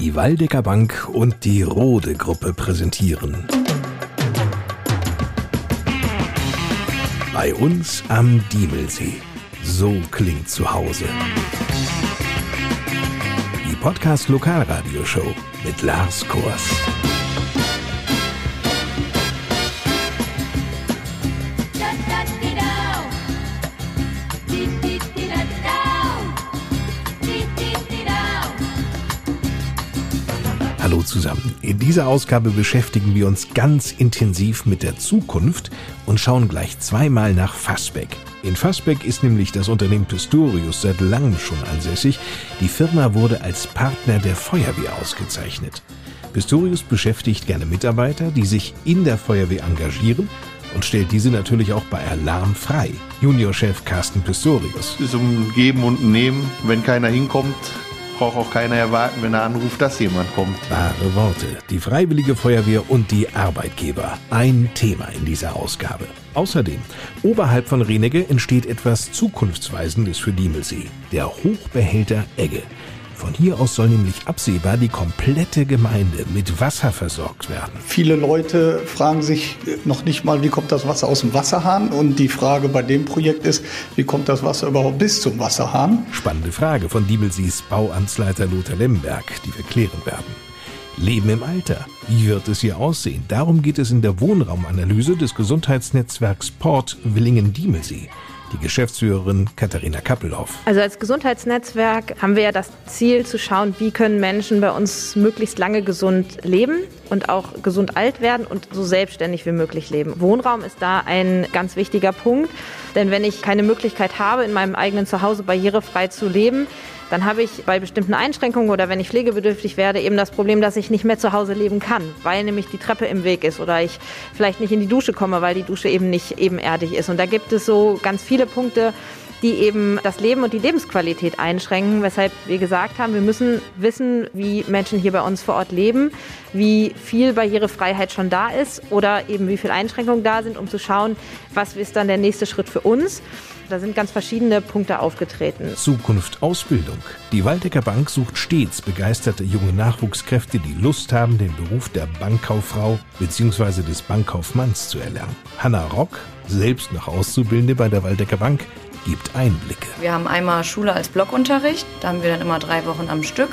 Die Waldecker Bank und die Rode Gruppe präsentieren. Bei uns am Diemelsee. So klingt zu Hause. Die Podcast Lokalradioshow mit Lars Kors. Zusammen. In dieser Ausgabe beschäftigen wir uns ganz intensiv mit der Zukunft und schauen gleich zweimal nach Fassbeck. In Fassbeck ist nämlich das Unternehmen Pistorius seit langem schon ansässig. Die Firma wurde als Partner der Feuerwehr ausgezeichnet. Pistorius beschäftigt gerne Mitarbeiter, die sich in der Feuerwehr engagieren und stellt diese natürlich auch bei Alarm frei. Juniorchef Carsten Pistorius. Es ist um Geben und Nehmen. Wenn keiner hinkommt, braucht auch keiner erwarten, wenn er anruft, dass jemand kommt. Wahre Worte. Die Freiwillige Feuerwehr und die Arbeitgeber. Ein Thema in dieser Ausgabe. Außerdem, oberhalb von Renegge entsteht etwas Zukunftsweisendes für Diemelsee. Der Hochbehälter Egge. Von hier aus soll nämlich absehbar die komplette Gemeinde mit Wasser versorgt werden. Viele Leute fragen sich noch nicht mal, wie kommt das Wasser aus dem Wasserhahn? Und die Frage bei dem Projekt ist, wie kommt das Wasser überhaupt bis zum Wasserhahn? Spannende Frage von Diebelsees Bauamtsleiter Lothar Lemberg, die wir klären werden. Leben im Alter. Wie wird es hier aussehen? Darum geht es in der Wohnraumanalyse des Gesundheitsnetzwerks Port Willingen-Diemelsee die Geschäftsführerin Katharina Kappelhoff. Also als Gesundheitsnetzwerk haben wir ja das Ziel zu schauen, wie können Menschen bei uns möglichst lange gesund leben und auch gesund alt werden und so selbstständig wie möglich leben. Wohnraum ist da ein ganz wichtiger Punkt, denn wenn ich keine Möglichkeit habe, in meinem eigenen Zuhause barrierefrei zu leben, dann habe ich bei bestimmten Einschränkungen oder wenn ich pflegebedürftig werde eben das Problem, dass ich nicht mehr zu Hause leben kann, weil nämlich die Treppe im Weg ist oder ich vielleicht nicht in die Dusche komme, weil die Dusche eben nicht ebenerdig ist. Und da gibt es so ganz viele Punkte, die eben das Leben und die Lebensqualität einschränken, weshalb wir gesagt haben, wir müssen wissen, wie Menschen hier bei uns vor Ort leben, wie viel Barrierefreiheit schon da ist oder eben wie viele Einschränkungen da sind, um zu schauen, was ist dann der nächste Schritt für uns. Da sind ganz verschiedene Punkte aufgetreten. Zukunft Ausbildung. Die Waldecker Bank sucht stets begeisterte junge Nachwuchskräfte, die Lust haben, den Beruf der Bankkauffrau bzw. des Bankkaufmanns zu erlernen. Hanna Rock, selbst noch Auszubildende bei der Waldecker Bank, gibt Einblicke. Wir haben einmal Schule als Blockunterricht, da haben wir dann immer drei Wochen am Stück.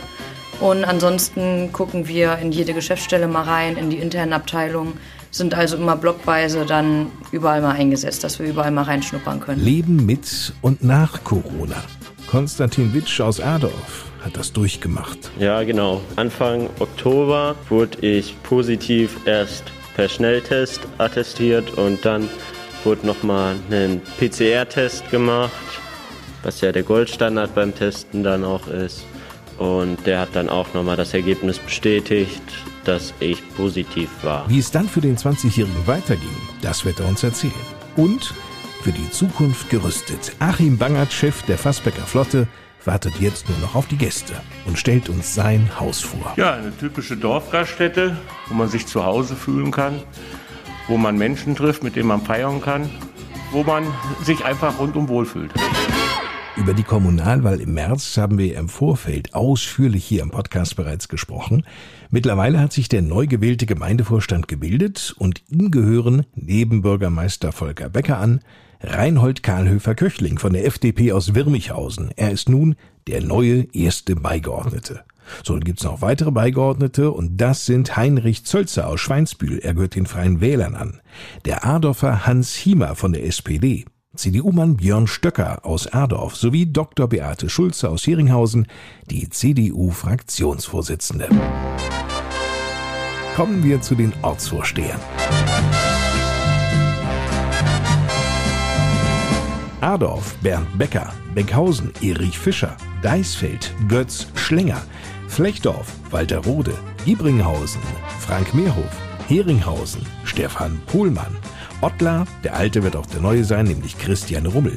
Und ansonsten gucken wir in jede Geschäftsstelle mal rein, in die internen Abteilungen, sind also immer blockweise dann überall mal eingesetzt, dass wir überall mal reinschnuppern können. Leben mit und nach Corona. Konstantin Witsch aus Erdorf hat das durchgemacht. Ja, genau. Anfang Oktober wurde ich positiv erst per Schnelltest attestiert und dann wurde nochmal ein PCR-Test gemacht, was ja der Goldstandard beim Testen dann auch ist. Und der hat dann auch nochmal das Ergebnis bestätigt, dass ich positiv war. Wie es dann für den 20-Jährigen weiterging, das wird er uns erzählen. Und für die Zukunft gerüstet. Achim Bangert, Chef der Fassbecker Flotte, wartet jetzt nur noch auf die Gäste und stellt uns sein Haus vor. Ja, eine typische Dorfgaststätte, wo man sich zu Hause fühlen kann wo man Menschen trifft, mit denen man feiern kann, wo man sich einfach rundum wohlfühlt. Über die Kommunalwahl im März haben wir im Vorfeld ausführlich hier im Podcast bereits gesprochen. Mittlerweile hat sich der neu gewählte Gemeindevorstand gebildet und ihm gehören neben Bürgermeister Volker Becker an Reinhold Karlhöfer-Köchling von der FDP aus Wirmichhausen. Er ist nun der neue erste Beigeordnete. So, dann gibt's noch weitere Beigeordnete und das sind Heinrich Zölzer aus Schweinsbühl, er gehört den Freien Wählern an, der Ardorfer Hans Hiemer von der SPD, CDU-Mann Björn Stöcker aus Erdorf sowie Dr. Beate Schulze aus Heringhausen, die CDU-Fraktionsvorsitzende. Kommen wir zu den Ortsvorstehern. Adorf Bernd Becker, Beckhausen Erich Fischer, Deisfeld Götz Schlenger, Flechdorf, Walter Rode, Giebringhausen, Frank Meerhof, Heringhausen, Stefan Pohlmann, Ottlar, der Alte wird auch der Neue sein, nämlich Christian Rummel.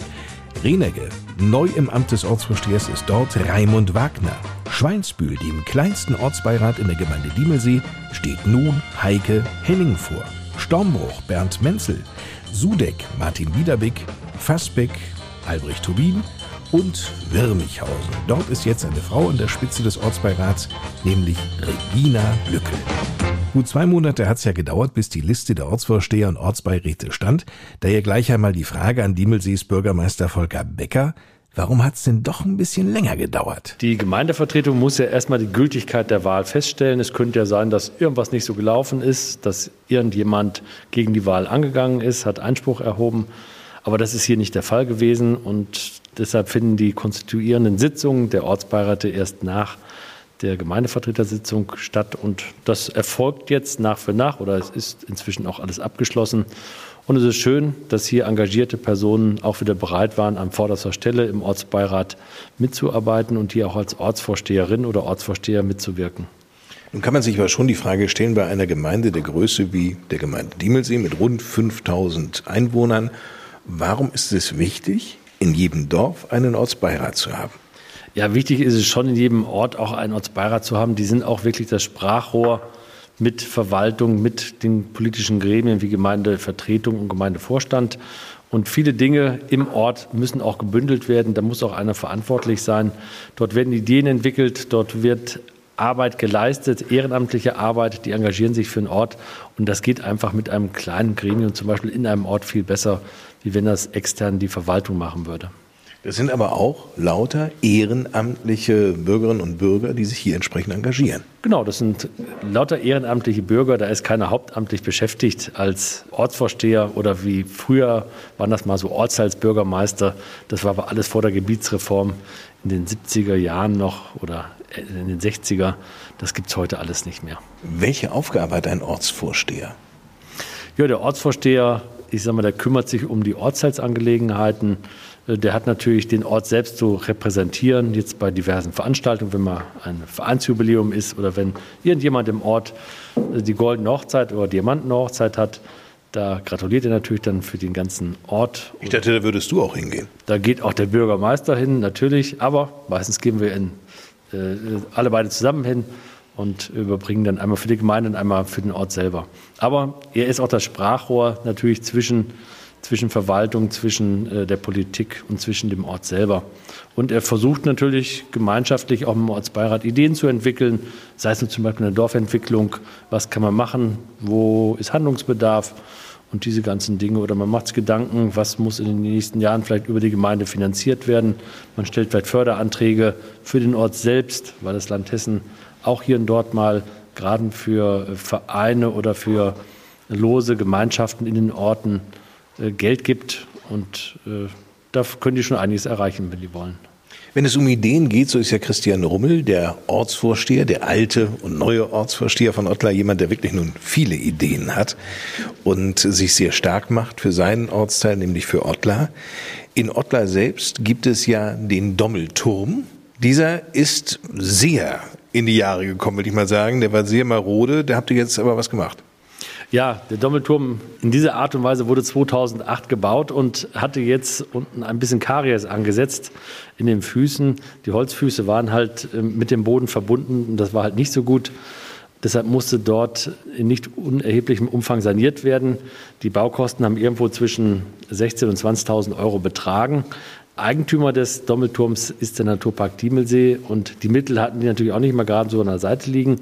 Renegge, neu im Amt des Ortsvorstehers ist dort Raimund Wagner. Schweinsbühl, dem kleinsten Ortsbeirat in der Gemeinde Diemelsee, steht nun Heike Henning vor. Stormbruch Bernd Menzel, Sudeck Martin Wiederbeck, Fassbeck Albrecht Tobin und Wirmichhausen. Dort ist jetzt eine Frau an der Spitze des Ortsbeirats, nämlich Regina Lückel. Gut zwei Monate hat es ja gedauert, bis die Liste der Ortsvorsteher und Ortsbeiräte stand. Daher gleich einmal die Frage an Diemelsees Bürgermeister Volker Becker. Warum hat es denn doch ein bisschen länger gedauert? Die Gemeindevertretung muss ja erstmal die Gültigkeit der Wahl feststellen. Es könnte ja sein, dass irgendwas nicht so gelaufen ist, dass irgendjemand gegen die Wahl angegangen ist, hat Einspruch erhoben. Aber das ist hier nicht der Fall gewesen und deshalb finden die konstituierenden Sitzungen der Ortsbeiräte erst nach der Gemeindevertretersitzung statt und das erfolgt jetzt nach für nach oder es ist inzwischen auch alles abgeschlossen. Und es ist schön, dass hier engagierte Personen auch wieder bereit waren, an vorderster Stelle im Ortsbeirat mitzuarbeiten und hier auch als Ortsvorsteherin oder Ortsvorsteher mitzuwirken. Nun kann man sich aber schon die Frage stellen, bei einer Gemeinde der Größe wie der Gemeinde Diemelsee mit rund 5000 Einwohnern, warum ist es wichtig, in jedem Dorf einen Ortsbeirat zu haben? Ja, wichtig ist es schon, in jedem Ort auch einen Ortsbeirat zu haben. Die sind auch wirklich das Sprachrohr mit Verwaltung, mit den politischen Gremien wie Gemeindevertretung und Gemeindevorstand. Und viele Dinge im Ort müssen auch gebündelt werden. Da muss auch einer verantwortlich sein. Dort werden Ideen entwickelt, dort wird Arbeit geleistet, ehrenamtliche Arbeit, die engagieren sich für den Ort. Und das geht einfach mit einem kleinen Gremium, zum Beispiel in einem Ort, viel besser, wie wenn das extern die Verwaltung machen würde. Das sind aber auch lauter ehrenamtliche Bürgerinnen und Bürger, die sich hier entsprechend engagieren. Genau, das sind lauter ehrenamtliche Bürger. Da ist keiner hauptamtlich beschäftigt als Ortsvorsteher oder wie früher waren das mal so Ortsteilsbürgermeister. Das war aber alles vor der Gebietsreform in den 70er Jahren noch oder in den 60er. Das gibt es heute alles nicht mehr. Welche Aufgabe hat ein Ortsvorsteher? Ja, der Ortsvorsteher, ich sage mal, der kümmert sich um die Ortsteilsangelegenheiten äh, der hat natürlich den Ort selbst zu repräsentieren, jetzt bei diversen Veranstaltungen, wenn mal ein Vereinsjubiläum ist oder wenn irgendjemand im Ort äh, die goldene Hochzeit oder Diamantenhochzeit hat. Da gratuliert er natürlich dann für den ganzen Ort. Ich dachte, da würdest du auch hingehen. Da geht auch der Bürgermeister hin, natürlich. Aber meistens gehen wir in, äh, alle beide zusammen hin und überbringen dann einmal für die Gemeinde und einmal für den Ort selber. Aber er ist auch das Sprachrohr natürlich zwischen zwischen Verwaltung, zwischen äh, der Politik und zwischen dem Ort selber. Und er versucht natürlich gemeinschaftlich auch im Ortsbeirat Ideen zu entwickeln, sei es zum Beispiel eine Dorfentwicklung, was kann man machen, wo ist Handlungsbedarf und diese ganzen Dinge. Oder man macht sich Gedanken, was muss in den nächsten Jahren vielleicht über die Gemeinde finanziert werden. Man stellt vielleicht Förderanträge für den Ort selbst, weil das Land Hessen auch hier und dort mal gerade für Vereine oder für lose Gemeinschaften in den Orten äh, Geld gibt. Und äh, da können die schon einiges erreichen, wenn die wollen. Wenn es um Ideen geht, so ist ja Christian Rummel, der Ortsvorsteher, der alte und neue Ortsvorsteher von Ottlar, jemand, der wirklich nun viele Ideen hat und sich sehr stark macht für seinen Ortsteil, nämlich für Ottlar. In Ottlar selbst gibt es ja den Dommelturm. Dieser ist sehr in die Jahre gekommen, würde ich mal sagen. Der war sehr marode. Da habt ihr jetzt aber was gemacht. Ja, der Doppelturm in dieser Art und Weise wurde 2008 gebaut und hatte jetzt unten ein bisschen Karies angesetzt in den Füßen. Die Holzfüße waren halt ähm, mit dem Boden verbunden und das war halt nicht so gut. Deshalb musste dort in nicht unerheblichem Umfang saniert werden. Die Baukosten haben irgendwo zwischen 16.000 und 20.000 Euro betragen. Eigentümer des Dommelturms ist der Naturpark Diemelsee und die Mittel hatten die natürlich auch nicht mal gerade so an der Seite liegen.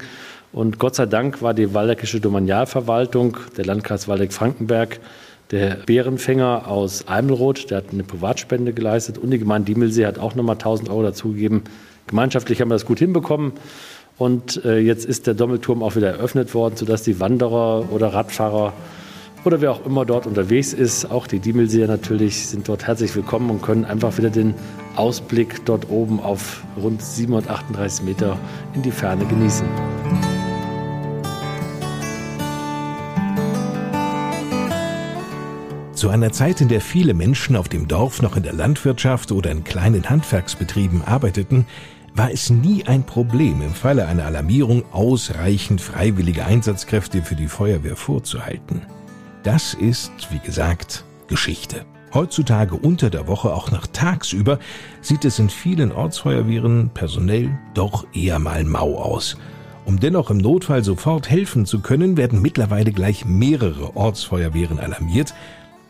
Und Gott sei Dank war die Waldeckische Domanialverwaltung, der Landkreis Waldeck-Frankenberg, der Bärenfänger aus Eimelroth, der hat eine Privatspende geleistet und die Gemeinde Diemelsee hat auch nochmal 1000 Euro dazugegeben. Gemeinschaftlich haben wir das gut hinbekommen. Und äh, jetzt ist der Dommelturm auch wieder eröffnet worden, sodass die Wanderer oder Radfahrer oder wer auch immer dort unterwegs ist, auch die Diemelseer natürlich, sind dort herzlich willkommen und können einfach wieder den Ausblick dort oben auf rund 738 Meter in die Ferne genießen. Zu einer Zeit, in der viele Menschen auf dem Dorf noch in der Landwirtschaft oder in kleinen Handwerksbetrieben arbeiteten, war es nie ein Problem, im Falle einer Alarmierung ausreichend freiwillige Einsatzkräfte für die Feuerwehr vorzuhalten. Das ist, wie gesagt, Geschichte. Heutzutage unter der Woche, auch nach tagsüber, sieht es in vielen Ortsfeuerwehren personell doch eher mal mau aus. Um dennoch im Notfall sofort helfen zu können, werden mittlerweile gleich mehrere Ortsfeuerwehren alarmiert,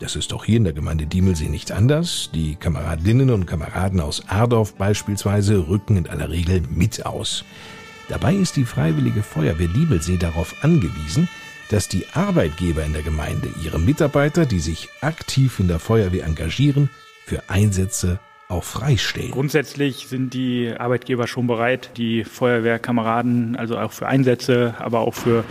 Das ist doch hier in der Gemeinde Diemelsee nicht anders. Die Kameradinnen und Kameraden aus Ardorf beispielsweise rücken in aller Regel mit aus. Dabei ist die Freiwillige Feuerwehr Diemelsee darauf angewiesen, dass die Arbeitgeber in der Gemeinde ihre Mitarbeiter, die sich aktiv in der Feuerwehr engagieren, für Einsätze auch freistellen. Grundsätzlich sind die Arbeitgeber schon bereit, die Feuerwehrkameraden also auch für Einsätze, aber auch für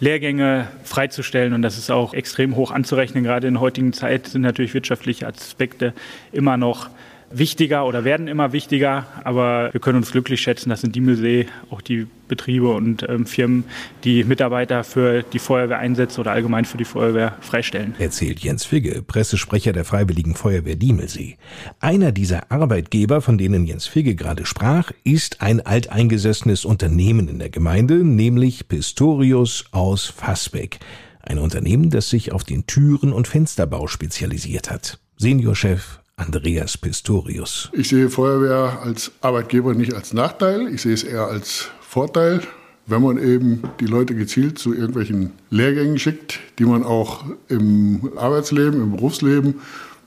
Lehrgänge freizustellen. Und das ist auch extrem hoch anzurechnen. Gerade in der heutigen Zeit sind natürlich wirtschaftliche Aspekte immer noch wichtiger oder werden immer wichtiger. Aber wir können uns glücklich schätzen, dass in Diemelsee auch die Betriebe und ähm, Firmen die Mitarbeiter für die Feuerwehr einsetzen oder allgemein für die Feuerwehr freistellen. Erzählt Jens Figge, Pressesprecher der Freiwilligen Feuerwehr Diemelsee. Einer dieser Arbeitgeber, von denen Jens Figge gerade sprach, ist ein alteingesessenes Unternehmen in der Gemeinde, nämlich Pistorius aus Fassbeck. Ein Unternehmen, das sich auf den Türen- und Fensterbau spezialisiert hat. Seniorchef Andreas Pistorius. Ich sehe Feuerwehr als Arbeitgeber nicht als Nachteil, ich sehe es eher als Vorteil, wenn man eben die Leute gezielt zu irgendwelchen Lehrgängen schickt, die man auch im Arbeitsleben, im Berufsleben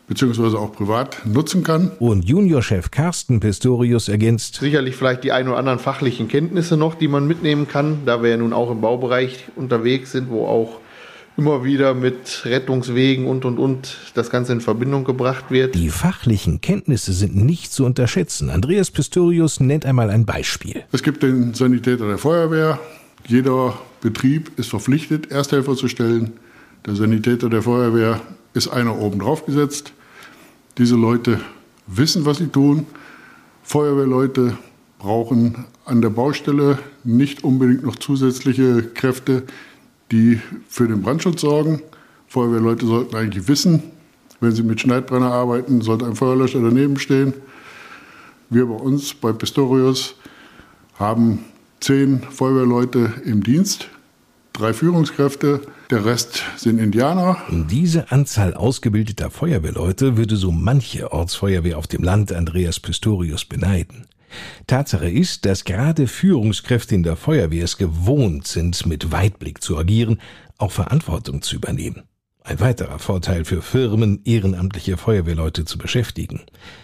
beziehungsweise auch privat nutzen kann. Und Juniorchef Carsten Pistorius ergänzt. Sicherlich vielleicht die ein oder anderen fachlichen Kenntnisse noch, die man mitnehmen kann, da wir ja nun auch im Baubereich unterwegs sind, wo auch immer wieder mit Rettungswegen und und und das Ganze in Verbindung gebracht wird. Die fachlichen Kenntnisse sind nicht zu unterschätzen. Andreas Pistorius nennt einmal ein Beispiel. Es gibt den Sanitäter der Feuerwehr. Jeder Betrieb ist verpflichtet, Ersthelfer zu stellen. Der Sanitäter der Feuerwehr ist einer oben drauf gesetzt. Diese Leute wissen, was sie tun. Feuerwehrleute brauchen an der Baustelle nicht unbedingt noch zusätzliche Kräfte, die für den Brandschutz sorgen. Feuerwehrleute sollten eigentlich wissen, wenn sie mit Schneidbrenner arbeiten, sollte ein Feuerlöscher daneben stehen. Wir bei uns bei Pistorius haben zehn Feuerwehrleute im Dienst, drei Führungskräfte, der Rest sind Indianer. Diese Anzahl ausgebildeter Feuerwehrleute würde so manche Ortsfeuerwehr auf dem Land Andreas Pistorius beneiden. Tatsache ist, dass gerade Führungskräfte in der Feuerwehr es gewohnt sind, mit Weitblick zu agieren, auch Verantwortung zu übernehmen. Ein weiterer Vorteil für Firmen, ehrenamtliche Feuerwehrleute zu beschäftigen.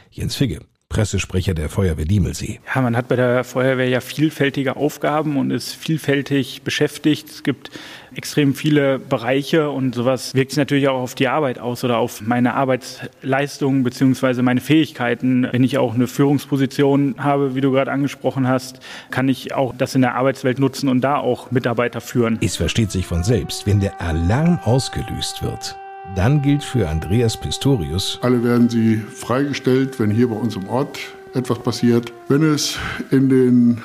Jens Figge, Pressesprecher der Feuerwehr Diemelsee. Ja, man hat bei der Feuerwehr ja vielfältige Aufgaben und ist vielfältig beschäftigt. Es gibt extrem viele Bereiche und sowas wirkt sich natürlich auch auf die Arbeit aus oder auf meine Arbeitsleistung beziehungsweise meine Fähigkeiten. Wenn ich auch eine Führungsposition habe, wie du gerade angesprochen hast, kann ich auch das in der Arbeitswelt nutzen und da auch Mitarbeiter führen. Es versteht sich von selbst, wenn der Alarm ausgelöst wird dann gilt für Andreas Pistorius. Alle werden sie freigestellt, wenn hier bei uns im Ort etwas passiert. Wenn es in den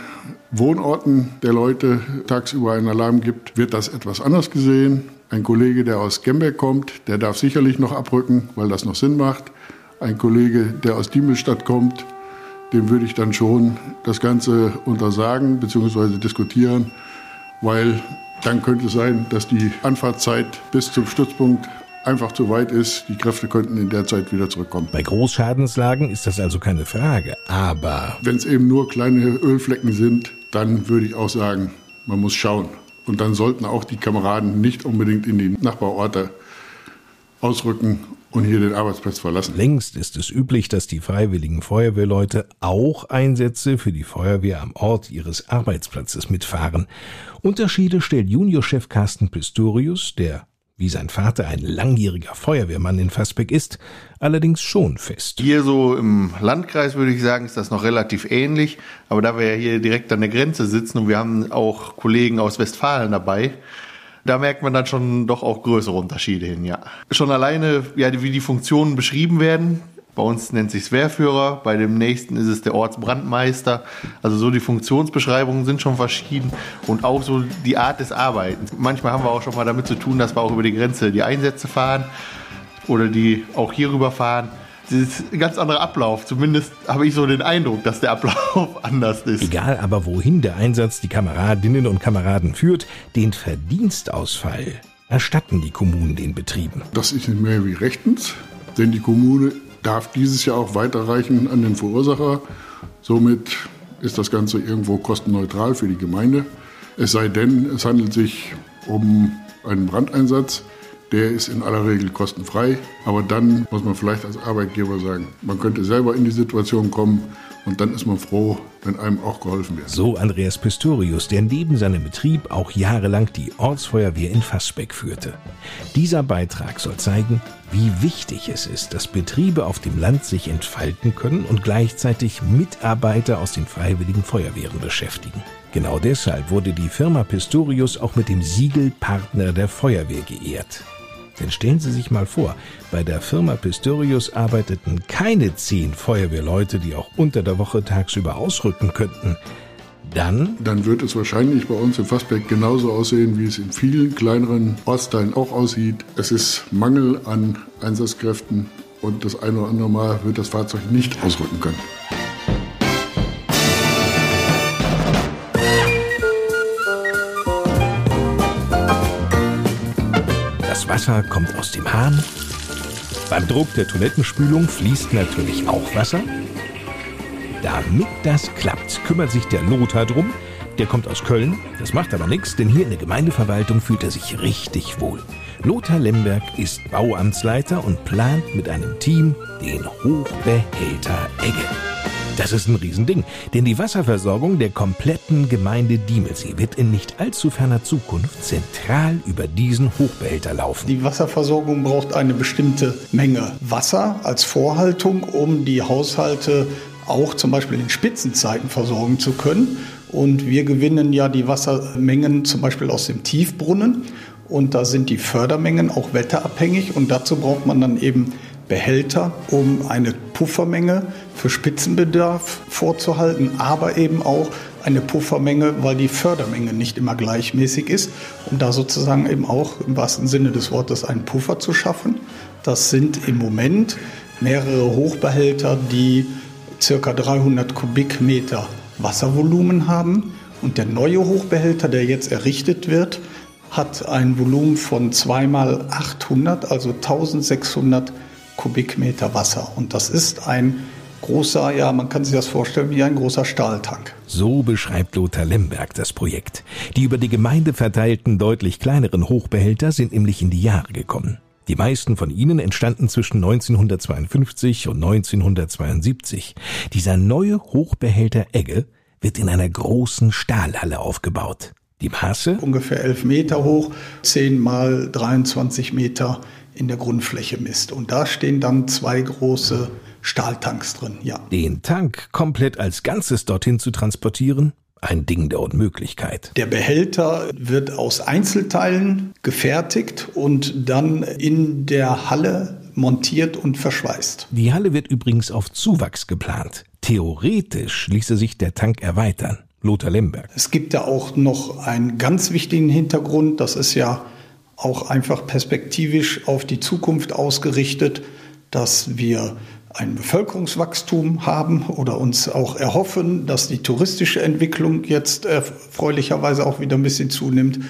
Wohnorten der Leute tagsüber einen Alarm gibt, wird das etwas anders gesehen. Ein Kollege, der aus Gemberg kommt, der darf sicherlich noch abrücken, weil das noch Sinn macht. Ein Kollege, der aus Diemelstadt kommt, dem würde ich dann schon das Ganze untersagen bzw. diskutieren, weil dann könnte es sein, dass die Anfahrtzeit bis zum Stützpunkt einfach zu weit ist. Die Kräfte könnten in der Zeit wieder zurückkommen. Bei Großschadenslagen ist das also keine Frage, aber... Wenn es eben nur kleine Ölflecken sind, dann würde ich auch sagen, man muss schauen. Und dann sollten auch die Kameraden nicht unbedingt in die Nachbarorte ausrücken und hier den Arbeitsplatz verlassen. Längst ist es üblich, dass die freiwilligen Feuerwehrleute auch Einsätze für die Feuerwehr am Ort ihres Arbeitsplatzes mitfahren. Unterschiede stellt Juniorchef Carsten Pistorius, der wie sein Vater ein langjähriger Feuerwehrmann in Fassbeck ist, allerdings schon fest. Hier so im Landkreis würde ich sagen, ist das noch relativ ähnlich. Aber da wir ja hier direkt an der Grenze sitzen und wir haben auch Kollegen aus Westfalen dabei, da merkt man dann schon doch auch größere Unterschiede hin, ja. Schon alleine, ja, wie die Funktionen beschrieben werden, bei uns nennt sich Wehrführer, bei dem nächsten ist es der Ortsbrandmeister. Also so die Funktionsbeschreibungen sind schon verschieden und auch so die Art des Arbeitens. Manchmal haben wir auch schon mal damit zu tun, dass wir auch über die Grenze die Einsätze fahren oder die auch hier rüber fahren. Das ist ein ganz anderer Ablauf. Zumindest habe ich so den Eindruck, dass der Ablauf anders ist. Egal aber, wohin der Einsatz die Kameradinnen und Kameraden führt, den Verdienstausfall erstatten die Kommunen den Betrieben. Das ist nicht mehr wie rechtens, denn die Kommune darf dieses Jahr auch weiterreichen an den Verursacher. Somit ist das Ganze irgendwo kostenneutral für die Gemeinde. Es sei denn, es handelt sich um einen Brandeinsatz, der ist in aller Regel kostenfrei. Aber dann muss man vielleicht als Arbeitgeber sagen, man könnte selber in die Situation kommen und dann ist man froh, wenn einem auch geholfen wird. So Andreas Pistorius, der neben seinem Betrieb auch jahrelang die Ortsfeuerwehr in Fassbeck führte. Dieser Beitrag soll zeigen, wie wichtig es ist, dass Betriebe auf dem Land sich entfalten können und gleichzeitig Mitarbeiter aus den freiwilligen Feuerwehren beschäftigen. Genau deshalb wurde die Firma Pistorius auch mit dem Siegel Partner der Feuerwehr geehrt. Denn stellen Sie sich mal vor, bei der Firma Pistorius arbeiteten keine zehn Feuerwehrleute, die auch unter der Woche tagsüber ausrücken könnten. Dann? Dann wird es wahrscheinlich bei uns in Fassbeck genauso aussehen, wie es in vielen kleineren Ortsteilen auch aussieht. Es ist Mangel an Einsatzkräften und das eine oder andere Mal wird das Fahrzeug nicht ausrücken können. Wasser kommt aus dem Hahn. Beim Druck der Toilettenspülung fließt natürlich auch Wasser. Damit das klappt, kümmert sich der Lothar drum. Der kommt aus Köln, das macht aber nichts, denn hier in der Gemeindeverwaltung fühlt er sich richtig wohl. Lothar Lemberg ist Bauamtsleiter und plant mit einem Team den Hochbehälter Egge. Das ist ein Riesending, denn die Wasserversorgung der kompletten Gemeinde Diemelsee wird in nicht allzu ferner Zukunft zentral über diesen Hochbehälter laufen. Die Wasserversorgung braucht eine bestimmte Menge Wasser als Vorhaltung, um die Haushalte auch zum Beispiel in Spitzenzeiten versorgen zu können. Und wir gewinnen ja die Wassermengen zum Beispiel aus dem Tiefbrunnen. Und da sind die Fördermengen auch wetterabhängig. Und dazu braucht man dann eben Behälter, um eine Puffermenge für Spitzenbedarf vorzuhalten, aber eben auch eine Puffermenge, weil die Fördermenge nicht immer gleichmäßig ist, um da sozusagen eben auch im wahrsten Sinne des Wortes einen Puffer zu schaffen. Das sind im Moment mehrere Hochbehälter, die circa 300 Kubikmeter Wasservolumen haben. Und der neue Hochbehälter, der jetzt errichtet wird, hat ein Volumen von 2 mal 800, also 1600 Kubikmeter Wasser. Und das ist ein großer, ja, man kann sich das vorstellen wie ein großer Stahltank. So beschreibt Lothar Lemberg das Projekt. Die über die Gemeinde verteilten, deutlich kleineren Hochbehälter sind nämlich in die Jahre gekommen. Die meisten von ihnen entstanden zwischen 1952 und 1972. Dieser neue Hochbehälter Egge wird in einer großen Stahlhalle aufgebaut. Die Maße? Ungefähr 11 Meter hoch, 10 mal 23 Meter in der Grundfläche misst. Und da stehen dann zwei große Stahltanks drin, ja. Den Tank komplett als Ganzes dorthin zu transportieren? Ein Ding der Unmöglichkeit. Der Behälter wird aus Einzelteilen gefertigt und dann in der Halle montiert und verschweißt. Die Halle wird übrigens auf Zuwachs geplant. Theoretisch ließe sich der Tank erweitern. Lothar Lemberg. Es gibt da auch noch einen ganz wichtigen Hintergrund. Das ist ja auch einfach perspektivisch auf die Zukunft ausgerichtet, dass wir ein Bevölkerungswachstum haben oder uns auch erhoffen, dass die touristische Entwicklung jetzt erfreulicherweise auch wieder ein bisschen zunimmt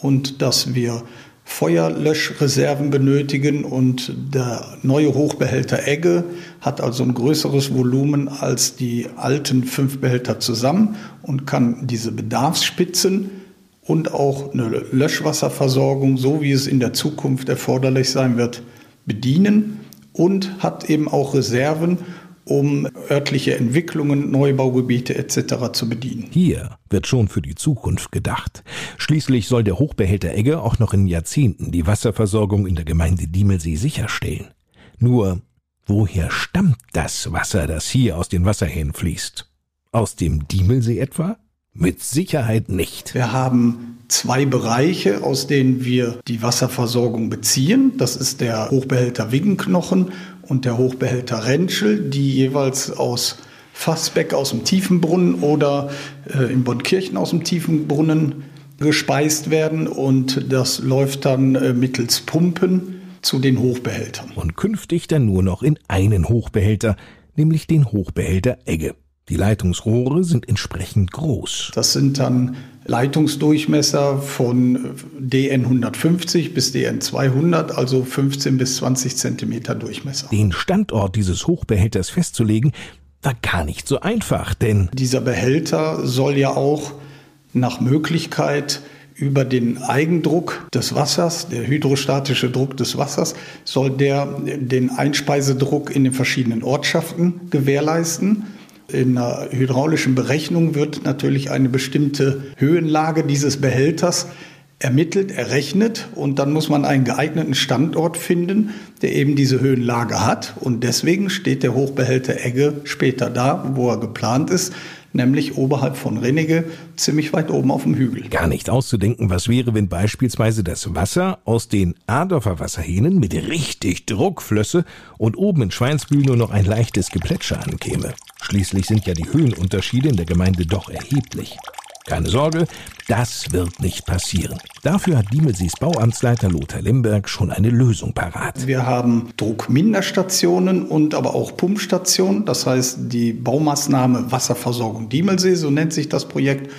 und dass wir Feuerlöschreserven benötigen und der neue Hochbehälter Egge hat also ein größeres Volumen als die alten fünf Behälter zusammen und kann diese Bedarfsspitzen und auch eine Löschwasserversorgung, so wie es in der Zukunft erforderlich sein wird, bedienen und hat eben auch Reserven, um örtliche Entwicklungen, Neubaugebiete etc. zu bedienen. Hier wird schon für die Zukunft gedacht. Schließlich soll der Hochbehälter Egge auch noch in Jahrzehnten die Wasserversorgung in der Gemeinde Diemelsee sicherstellen. Nur, woher stammt das Wasser, das hier aus den Wasserhähnen fließt? Aus dem Diemelsee etwa? Mit Sicherheit nicht. Wir haben zwei Bereiche, aus denen wir die Wasserversorgung beziehen. Das ist der Hochbehälter Wiggenknochen und der Hochbehälter Rentschel, die jeweils aus Fassbeck aus dem Tiefenbrunnen oder äh, in Bonnkirchen aus dem Tiefenbrunnen gespeist werden. Und das läuft dann äh, mittels Pumpen zu den Hochbehältern. Und künftig dann nur noch in einen Hochbehälter, nämlich den Hochbehälter Egge. Die Leitungsrohre sind entsprechend groß. Das sind dann Leitungsdurchmesser von DN 150 bis DN 200, also 15 bis 20 Zentimeter Durchmesser. Den Standort dieses Hochbehälters festzulegen, war gar nicht so einfach, denn dieser Behälter soll ja auch nach Möglichkeit über den Eigendruck des Wassers, der hydrostatische Druck des Wassers, soll der den Einspeisedruck in den verschiedenen Ortschaften gewährleisten. In einer hydraulischen Berechnung wird natürlich eine bestimmte Höhenlage dieses Behälters ermittelt, errechnet und dann muss man einen geeigneten Standort finden, der eben diese Höhenlage hat. Und deswegen steht der Hochbehälter Egge später da, wo er geplant ist nämlich oberhalb von Rennige, ziemlich weit oben auf dem Hügel. Gar nicht auszudenken, was wäre, wenn beispielsweise das Wasser aus den Adorfer Wasserhähnen mit richtig Druck flösse und oben in Schweinsbühl nur noch ein leichtes Geplätscher ankäme. Schließlich sind ja die Höhenunterschiede in der Gemeinde doch erheblich. Keine Sorge, das wird nicht passieren. Dafür hat Diemelsees Bauamtsleiter Lothar Lemberg schon eine Lösung parat. Wir haben Druckminderstationen und aber auch Pumpstationen. Das heißt, die Baumaßnahme Wasserversorgung Diemelsee, so nennt sich das Projekt,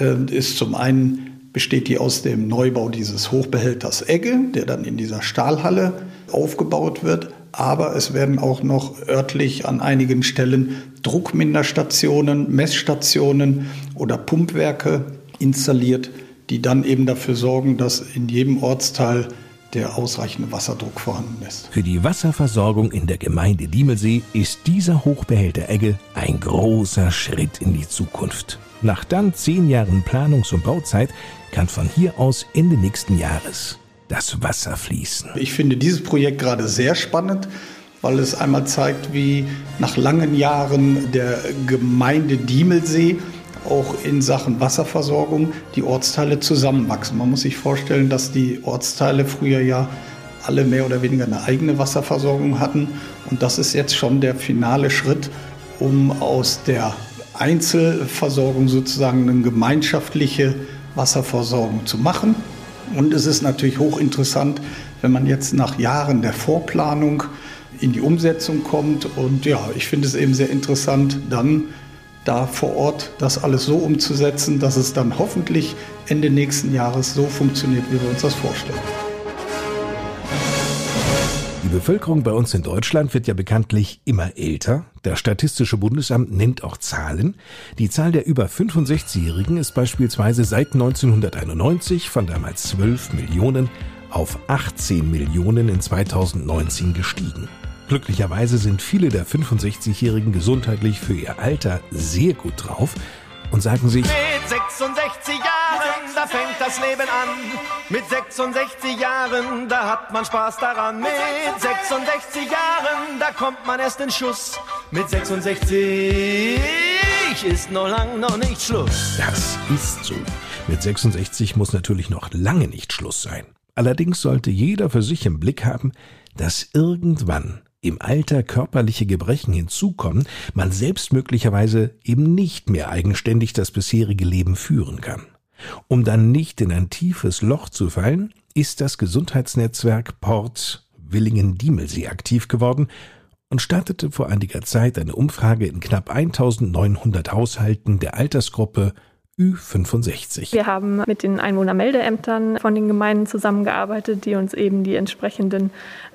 äh, ist zum einen besteht die aus dem Neubau dieses Hochbehälters Egge, der dann in dieser Stahlhalle aufgebaut wird aber es werden auch noch örtlich an einigen Stellen Druckminderstationen, Messstationen oder Pumpwerke installiert, die dann eben dafür sorgen, dass in jedem Ortsteil der ausreichende Wasserdruck vorhanden ist. Für die Wasserversorgung in der Gemeinde Diemelsee ist dieser Hochbehälter Egge ein großer Schritt in die Zukunft. Nach dann zehn Jahren Planungs- und Bauzeit kann von hier aus Ende nächsten Jahres das Wasser fließen. Ich finde dieses Projekt gerade sehr spannend, weil es einmal zeigt, wie nach langen Jahren der Gemeinde Diemelsee auch in Sachen Wasserversorgung die Ortsteile zusammenwachsen. Man muss sich vorstellen, dass die Ortsteile früher ja alle mehr oder weniger eine eigene Wasserversorgung hatten. Und das ist jetzt schon der finale Schritt, um aus der Einzelversorgung sozusagen eine gemeinschaftliche Wasserversorgung zu machen. Und es ist natürlich hochinteressant, wenn man jetzt nach Jahren der Vorplanung in die Umsetzung kommt. Und ja, ich finde es eben sehr interessant, dann da vor Ort das alles so umzusetzen, dass es dann hoffentlich Ende nächsten Jahres so funktioniert, wie wir uns das vorstellen. Die Bevölkerung bei uns in Deutschland wird ja bekanntlich immer älter. Das Statistische Bundesamt nennt auch Zahlen. Die Zahl der über 65-Jährigen ist beispielsweise seit 1991 von damals 12 Millionen auf 18 Millionen in 2019 gestiegen. Glücklicherweise sind viele der 65-Jährigen gesundheitlich für ihr Alter sehr gut drauf und sagen sich, mit 66 Jahren, da fängt das Leben an. Mit 66 Jahren, da hat man Spaß daran. Mit 66 Jahren, da kommt man erst in Schuss. Mit 66 ist noch lang noch nicht Schluss. Das ist so. Mit 66 muss natürlich noch lange nicht Schluss sein. Allerdings sollte jeder für sich im Blick haben, dass irgendwann im Alter körperliche Gebrechen hinzukommen, man selbst möglicherweise eben nicht mehr eigenständig das bisherige Leben führen kann. Um dann nicht in ein tiefes Loch zu fallen, ist das Gesundheitsnetzwerk Port Willingen-Diemelsee aktiv geworden und startete vor einiger Zeit eine Umfrage in knapp 1900 Haushalten der Altersgruppe Ü65. Wir haben mit den Einwohnermeldeämtern von den Gemeinden zusammengearbeitet, die uns eben die entsprechenden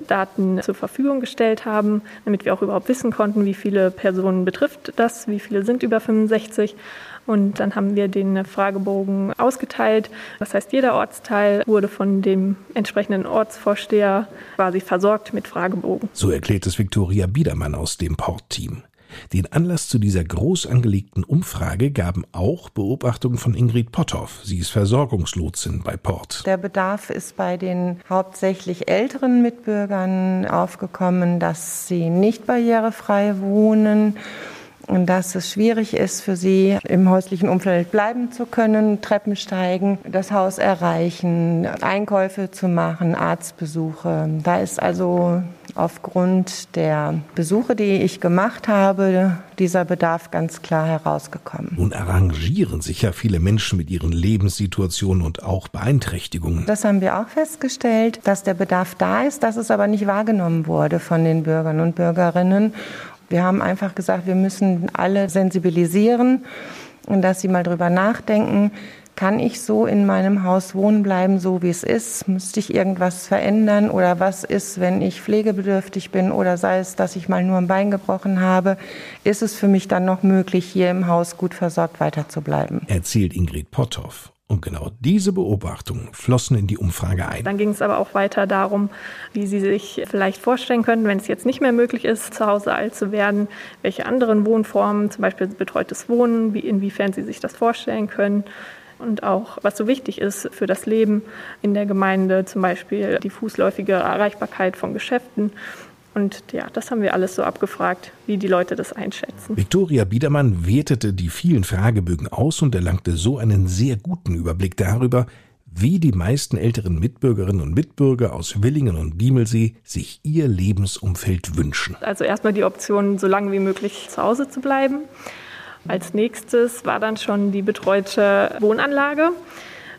Daten zur Verfügung gestellt haben, damit wir auch überhaupt wissen konnten, wie viele Personen betrifft das, wie viele sind über 65. Und dann haben wir den Fragebogen ausgeteilt. Das heißt, jeder Ortsteil wurde von dem entsprechenden Ortsvorsteher quasi versorgt mit Fragebogen. So erklärt es Viktoria Biedermann aus dem Port-Team. Den Anlass zu dieser groß angelegten Umfrage gaben auch Beobachtungen von Ingrid Potthoff. Sie ist Versorgungslotsin bei Port. Der Bedarf ist bei den hauptsächlich älteren Mitbürgern aufgekommen, dass sie nicht barrierefrei wohnen dass es schwierig ist für sie, im häuslichen Umfeld bleiben zu können, Treppen steigen, das Haus erreichen, Einkäufe zu machen, Arztbesuche. Da ist also aufgrund der Besuche, die ich gemacht habe, dieser Bedarf ganz klar herausgekommen. Nun arrangieren sich ja viele Menschen mit ihren Lebenssituationen und auch Beeinträchtigungen. Das haben wir auch festgestellt, dass der Bedarf da ist, dass es aber nicht wahrgenommen wurde von den Bürgern und Bürgerinnen. Wir haben einfach gesagt, wir müssen alle sensibilisieren und dass sie mal drüber nachdenken, kann ich so in meinem Haus wohnen bleiben, so wie es ist? Müsste ich irgendwas verändern? Oder was ist, wenn ich pflegebedürftig bin? Oder sei es, dass ich mal nur ein Bein gebrochen habe? Ist es für mich dann noch möglich, hier im Haus gut versorgt weiterzubleiben? Erzählt Ingrid Potthoff. Und genau diese Beobachtungen flossen in die Umfrage ein. Dann ging es aber auch weiter darum, wie Sie sich vielleicht vorstellen könnten, wenn es jetzt nicht mehr möglich ist, zu Hause alt zu werden, welche anderen Wohnformen, zum Beispiel betreutes Wohnen, wie, inwiefern Sie sich das vorstellen können. Und auch, was so wichtig ist für das Leben in der Gemeinde, zum Beispiel die fußläufige Erreichbarkeit von Geschäften und ja, das haben wir alles so abgefragt, wie die Leute das einschätzen. Viktoria Biedermann wertete die vielen Fragebögen aus und erlangte so einen sehr guten Überblick darüber, wie die meisten älteren Mitbürgerinnen und Mitbürger aus Willingen und Diemelsee sich ihr Lebensumfeld wünschen. Also erstmal die Option, so lange wie möglich zu Hause zu bleiben. Als nächstes war dann schon die betreute Wohnanlage.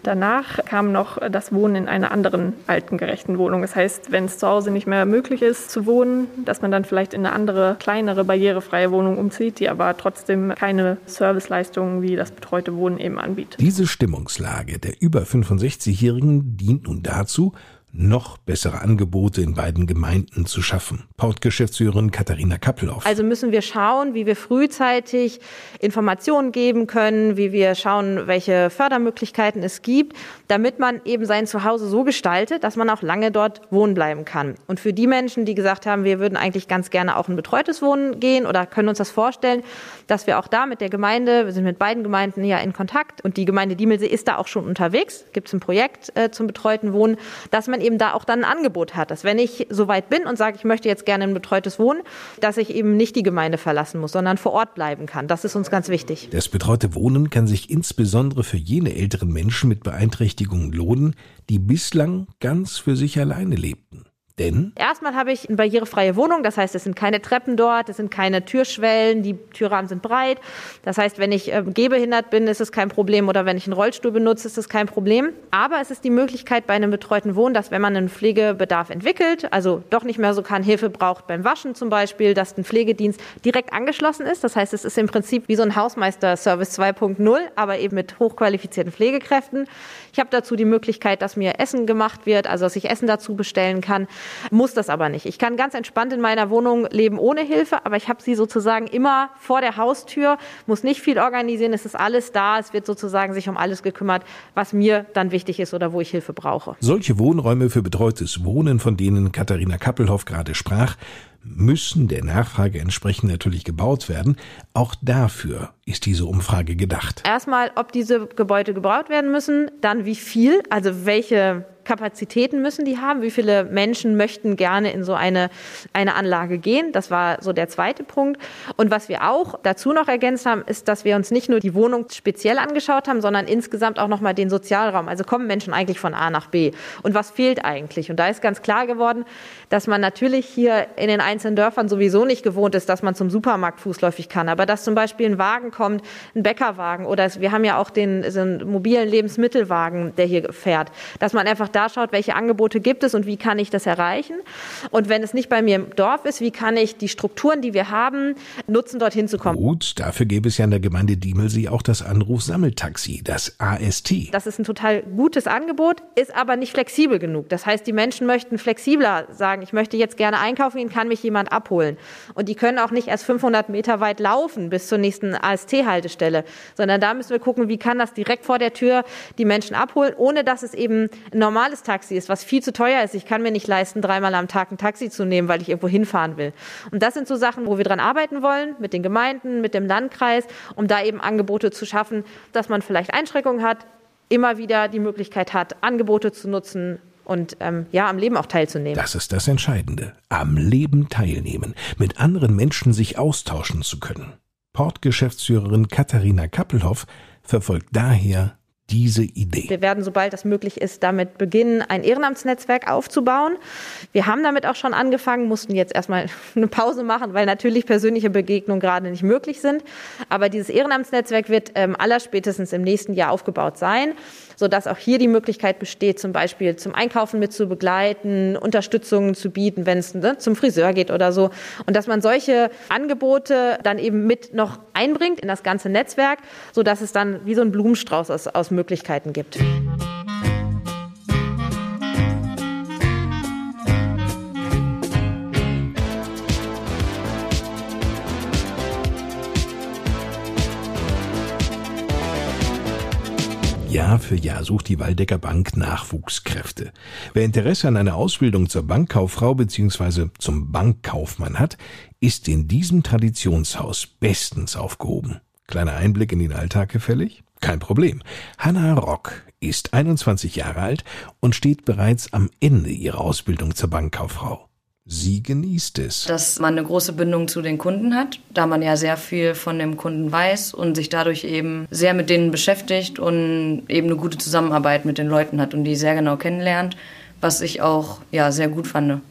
Danach kam noch das Wohnen in einer anderen altengerechten Wohnung. Das heißt, wenn es zu Hause nicht mehr möglich ist zu wohnen, dass man dann vielleicht in eine andere, kleinere, barrierefreie Wohnung umzieht, die aber trotzdem keine Serviceleistungen wie das betreute Wohnen eben anbietet. Diese Stimmungslage der über 65-Jährigen dient nun dazu, noch bessere Angebote in beiden Gemeinden zu schaffen. Portgeschäftsführerin Katharina Kappelhoff. Also müssen wir schauen, wie wir frühzeitig Informationen geben können, wie wir schauen, welche Fördermöglichkeiten es gibt, damit man eben sein Zuhause so gestaltet, dass man auch lange dort wohnen bleiben kann. Und für die Menschen, die gesagt haben, wir würden eigentlich ganz gerne auch ein betreutes Wohnen gehen oder können uns das vorstellen, dass wir auch da mit der Gemeinde, wir sind mit beiden Gemeinden ja in Kontakt und die Gemeinde Diemelsee ist da auch schon unterwegs, gibt es ein Projekt äh, zum betreuten Wohnen, dass man eben da auch dann ein Angebot hat, dass wenn ich so weit bin und sage, ich möchte jetzt gerne ein betreutes Wohnen, dass ich eben nicht die Gemeinde verlassen muss, sondern vor Ort bleiben kann. Das ist uns ganz wichtig. Das betreute Wohnen kann sich insbesondere für jene älteren Menschen mit Beeinträchtigungen lohnen, die bislang ganz für sich alleine lebten. Denn? Erstmal habe ich eine barrierefreie Wohnung, das heißt, es sind keine Treppen dort, es sind keine Türschwellen, die Türrahmen sind breit. Das heißt, wenn ich äh, gehbehindert bin, ist es kein Problem oder wenn ich einen Rollstuhl benutze, ist es kein Problem. Aber es ist die Möglichkeit bei einem betreuten Wohnen, dass wenn man einen Pflegebedarf entwickelt, also doch nicht mehr so kann, Hilfe braucht beim Waschen zum Beispiel, dass ein Pflegedienst direkt angeschlossen ist. Das heißt, es ist im Prinzip wie so ein Hausmeister-Service 2.0, aber eben mit hochqualifizierten Pflegekräften. Ich habe dazu die Möglichkeit, dass mir Essen gemacht wird, also dass ich Essen dazu bestellen kann muss das aber nicht. Ich kann ganz entspannt in meiner Wohnung leben ohne Hilfe, aber ich habe sie sozusagen immer vor der Haustür, muss nicht viel organisieren, es ist alles da, es wird sozusagen sich um alles gekümmert, was mir dann wichtig ist oder wo ich Hilfe brauche. Solche Wohnräume für betreutes Wohnen, von denen Katharina Kappelhoff gerade sprach, müssen der Nachfrage entsprechend natürlich gebaut werden. Auch dafür ist diese Umfrage gedacht. Erstmal, ob diese Gebäude gebaut werden müssen, dann wie viel, also welche Kapazitäten müssen die haben? Wie viele Menschen möchten gerne in so eine, eine Anlage gehen? Das war so der zweite Punkt. Und was wir auch dazu noch ergänzt haben, ist, dass wir uns nicht nur die Wohnung speziell angeschaut haben, sondern insgesamt auch nochmal den Sozialraum. Also kommen Menschen eigentlich von A nach B? Und was fehlt eigentlich? Und da ist ganz klar geworden, dass man natürlich hier in den einzelnen Dörfern sowieso nicht gewohnt ist, dass man zum Supermarkt fußläufig kann. Aber dass zum Beispiel ein Wagen kommt, ein Bäckerwagen oder wir haben ja auch den so einen mobilen Lebensmittelwagen, der hier fährt, dass man einfach da da schaut, welche Angebote gibt es und wie kann ich das erreichen. Und wenn es nicht bei mir im Dorf ist, wie kann ich die Strukturen, die wir haben, nutzen, dorthin zu kommen. Gut, dafür gäbe es ja in der Gemeinde Diemelsee auch das Anrufsammeltaxi, das AST. Das ist ein total gutes Angebot, ist aber nicht flexibel genug. Das heißt, die Menschen möchten flexibler sagen, ich möchte jetzt gerne einkaufen gehen, kann mich jemand abholen. Und die können auch nicht erst 500 Meter weit laufen bis zur nächsten AST-Haltestelle, sondern da müssen wir gucken, wie kann das direkt vor der Tür die Menschen abholen, ohne dass es eben normal normales Taxi ist, was viel zu teuer ist. Ich kann mir nicht leisten, dreimal am Tag ein Taxi zu nehmen, weil ich irgendwo hinfahren will. Und das sind so Sachen, wo wir dran arbeiten wollen, mit den Gemeinden, mit dem Landkreis, um da eben Angebote zu schaffen, dass man vielleicht Einschränkungen hat, immer wieder die Möglichkeit hat, Angebote zu nutzen, und ähm, ja, am Leben auch teilzunehmen. Das ist das Entscheidende. Am Leben teilnehmen, mit anderen Menschen sich austauschen zu können. Portgeschäftsführerin Katharina Kappelhoff verfolgt daher diese Idee. Wir werden, sobald das möglich ist, damit beginnen, ein Ehrenamtsnetzwerk aufzubauen. Wir haben damit auch schon angefangen, mussten jetzt erstmal eine Pause machen, weil natürlich persönliche Begegnungen gerade nicht möglich sind. Aber dieses Ehrenamtsnetzwerk wird ähm, allerspätestens im nächsten Jahr aufgebaut sein, sodass auch hier die Möglichkeit besteht, zum Beispiel zum Einkaufen mit zu begleiten, Unterstützung zu bieten, wenn es ne, zum Friseur geht oder so. Und dass man solche Angebote dann eben mit noch einbringt in das ganze Netzwerk, sodass es dann wie so ein Blumenstrauß aus, aus Möglichkeiten gibt. Jahr für Jahr sucht die Waldecker Bank Nachwuchskräfte. Wer Interesse an einer Ausbildung zur Bankkauffrau bzw. zum Bankkaufmann hat, ist in diesem Traditionshaus bestens aufgehoben. Kleiner Einblick in den Alltag gefällig? Kein Problem. Hanna Rock ist 21 Jahre alt und steht bereits am Ende ihrer Ausbildung zur Bankkauffrau. Sie genießt es. Dass man eine große Bindung zu den Kunden hat, da man ja sehr viel von dem Kunden weiß und sich dadurch eben sehr mit denen beschäftigt und eben eine gute Zusammenarbeit mit den Leuten hat und die sehr genau kennenlernt, was ich auch ja sehr gut fand.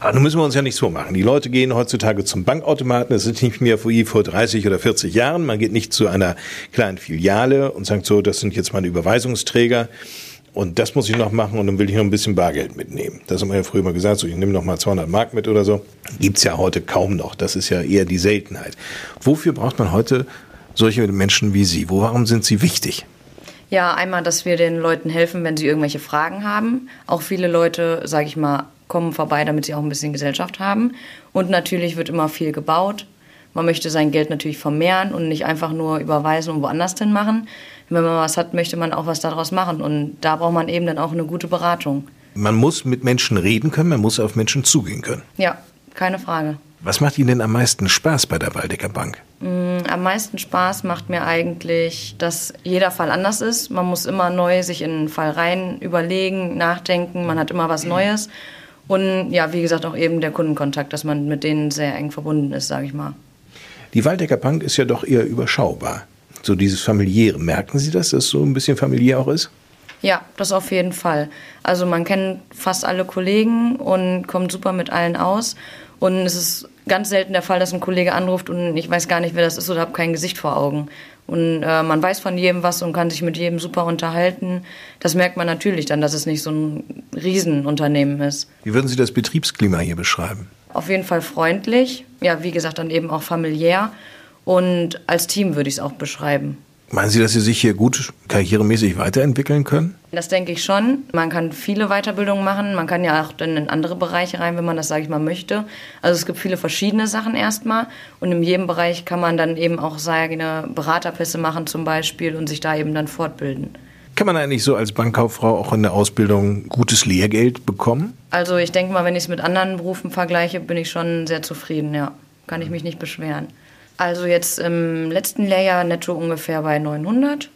Aber nun müssen wir uns ja nicht so machen. Die Leute gehen heutzutage zum Bankautomaten. Das ist nicht mehr wie vor 30 oder 40 Jahren. Man geht nicht zu einer kleinen Filiale und sagt so, das sind jetzt meine Überweisungsträger und das muss ich noch machen und dann will ich noch ein bisschen Bargeld mitnehmen. Das haben wir ja früher mal gesagt, so ich nehme noch mal 200 Mark mit oder so. Gibt's ja heute kaum noch. Das ist ja eher die Seltenheit. Wofür braucht man heute solche Menschen wie Sie? Warum sind Sie wichtig? Ja, einmal, dass wir den Leuten helfen, wenn sie irgendwelche Fragen haben. Auch viele Leute, sage ich mal, kommen vorbei, damit sie auch ein bisschen Gesellschaft haben. Und natürlich wird immer viel gebaut. Man möchte sein Geld natürlich vermehren und nicht einfach nur überweisen und woanders hin machen wenn man was hat, möchte man auch was daraus machen. Und da braucht man eben dann auch eine gute Beratung. Man muss mit Menschen reden können, man muss auf Menschen zugehen können. Ja, keine Frage. Was macht Ihnen denn am meisten Spaß bei der Waldecker Bank? Mm, am meisten Spaß macht mir eigentlich, dass jeder Fall anders ist. Man muss immer neu sich in einen Fall rein überlegen, nachdenken. Man hat immer was Neues. Und ja, wie gesagt, auch eben der Kundenkontakt, dass man mit denen sehr eng verbunden ist, sage ich mal. Die Waldecker Bank ist ja doch eher überschaubar so dieses familiäre. Merken Sie das, dass es so ein bisschen familiär auch ist? Ja, das auf jeden Fall. Also man kennt fast alle Kollegen und kommt super mit allen aus. Und es ist ganz selten der Fall, dass ein Kollege anruft und ich weiß gar nicht, wer das ist oder habe kein Gesicht vor Augen. Und äh, man weiß von jedem was und kann sich mit jedem super unterhalten. Das merkt man natürlich dann, dass es nicht so ein Riesenunternehmen ist. Wie würden Sie das Betriebsklima hier beschreiben? Auf jeden Fall freundlich. Ja, wie gesagt, dann eben auch familiär. Und als Team würde ich es auch beschreiben. Meinen Sie, dass Sie sich hier gut karrieremäßig weiterentwickeln können? Das denke ich schon. Man kann viele Weiterbildungen machen. Man kann ja auch dann in andere Bereiche rein, wenn man das, sage ich mal, möchte. Also es gibt viele verschiedene Sachen erstmal. Und in jedem Bereich kann man dann eben auch seine Beraterpässe machen zum Beispiel und sich da eben dann fortbilden. Kann man eigentlich so als Bankkauffrau auch in der Ausbildung gutes Lehrgeld bekommen? Also ich denke mal, wenn ich es mit anderen Berufen vergleiche, bin ich schon sehr zufrieden, ja. Kann ich mich nicht beschweren. Also jetzt im letzten Lehrjahr netto ungefähr bei 900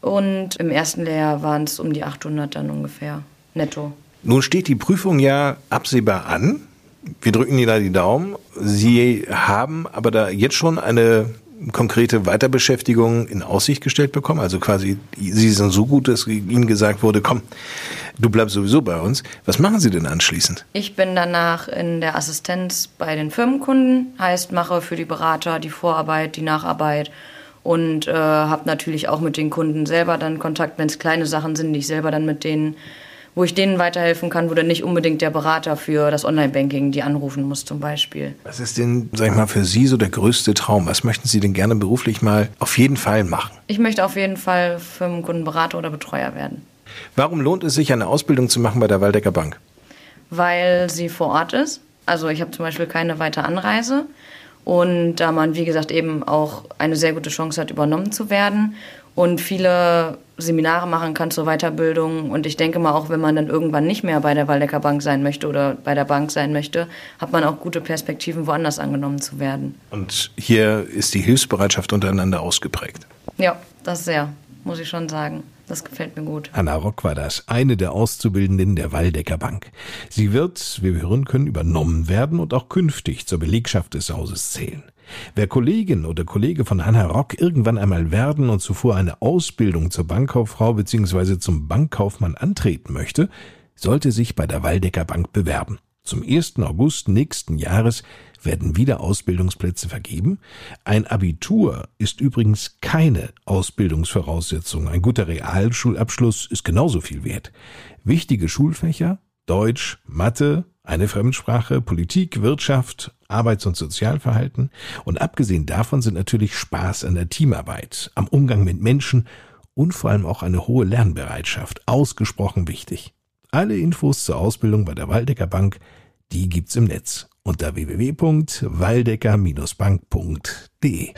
und im ersten Lehrjahr waren es um die 800 dann ungefähr netto. Nun steht die Prüfung ja absehbar an. Wir drücken Ihnen da die Daumen. Sie haben aber da jetzt schon eine konkrete Weiterbeschäftigung in Aussicht gestellt bekommen? Also quasi, Sie sind so gut, dass Ihnen gesagt wurde, komm, du bleibst sowieso bei uns. Was machen Sie denn anschließend? Ich bin danach in der Assistenz bei den Firmenkunden, heißt mache für die Berater die Vorarbeit, die Nacharbeit und äh, habe natürlich auch mit den Kunden selber dann Kontakt, wenn es kleine Sachen sind, die ich selber dann mit denen wo ich denen weiterhelfen kann, wo dann nicht unbedingt der Berater für das Online-Banking die anrufen muss zum Beispiel. Was ist denn, sag ich mal, für Sie so der größte Traum? Was möchten Sie denn gerne beruflich mal auf jeden Fall machen? Ich möchte auf jeden Fall Firmenkundenberater oder Betreuer werden. Warum lohnt es sich, eine Ausbildung zu machen bei der Waldecker Bank? Weil sie vor Ort ist. Also ich habe zum Beispiel keine weite Anreise. Und da man, wie gesagt, eben auch eine sehr gute Chance hat, übernommen zu werden und viele Seminare machen kann zur Weiterbildung. Und ich denke mal, auch wenn man dann irgendwann nicht mehr bei der Waldecker Bank sein möchte oder bei der Bank sein möchte, hat man auch gute Perspektiven, woanders angenommen zu werden. Und hier ist die Hilfsbereitschaft untereinander ausgeprägt. Ja, das sehr, muss ich schon sagen. Das gefällt mir gut. Anna Rock war das, eine der Auszubildenden der Waldecker Bank. Sie wird, wie wir hören können, übernommen werden und auch künftig zur Belegschaft des Hauses zählen. Wer Kollegin oder Kollege von Anna Rock irgendwann einmal werden und zuvor eine Ausbildung zur Bankkauffrau bzw. zum Bankkaufmann antreten möchte, sollte sich bei der Waldecker Bank bewerben. Zum 1. August nächsten Jahres werden wieder Ausbildungsplätze vergeben. Ein Abitur ist übrigens keine Ausbildungsvoraussetzung. Ein guter Realschulabschluss ist genauso viel wert. Wichtige Schulfächer Deutsch, Mathe, eine Fremdsprache, Politik, Wirtschaft, Arbeits- und Sozialverhalten. Und abgesehen davon sind natürlich Spaß an der Teamarbeit, am Umgang mit Menschen und vor allem auch eine hohe Lernbereitschaft ausgesprochen wichtig. Alle Infos zur Ausbildung bei der Waldecker Bank, die gibt's im Netz unter www.waldecker-bank.de.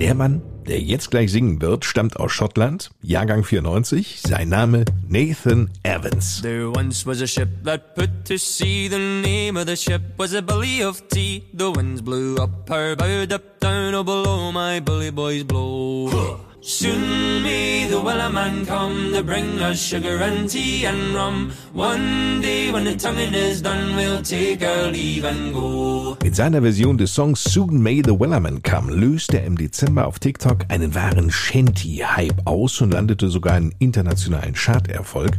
Der Mann, der jetzt gleich singen wird, stammt aus Schottland, Jahrgang 94, sein Name Nathan Evans. There once was a ship that put to sea. The name of the ship was a Billy of Tea. The winds blew up her bow, up down, oh below my bully boys blow. Soon may the wellerman come to bring us sugar and tea and rum. One day when the tonguing is done, we'll take our leave and go. Mit seiner Version des Songs Soon May the Wellerman Come löste er im Dezember auf TikTok einen wahren Shanty-Hype aus und landete sogar einen internationalen Charterfolg.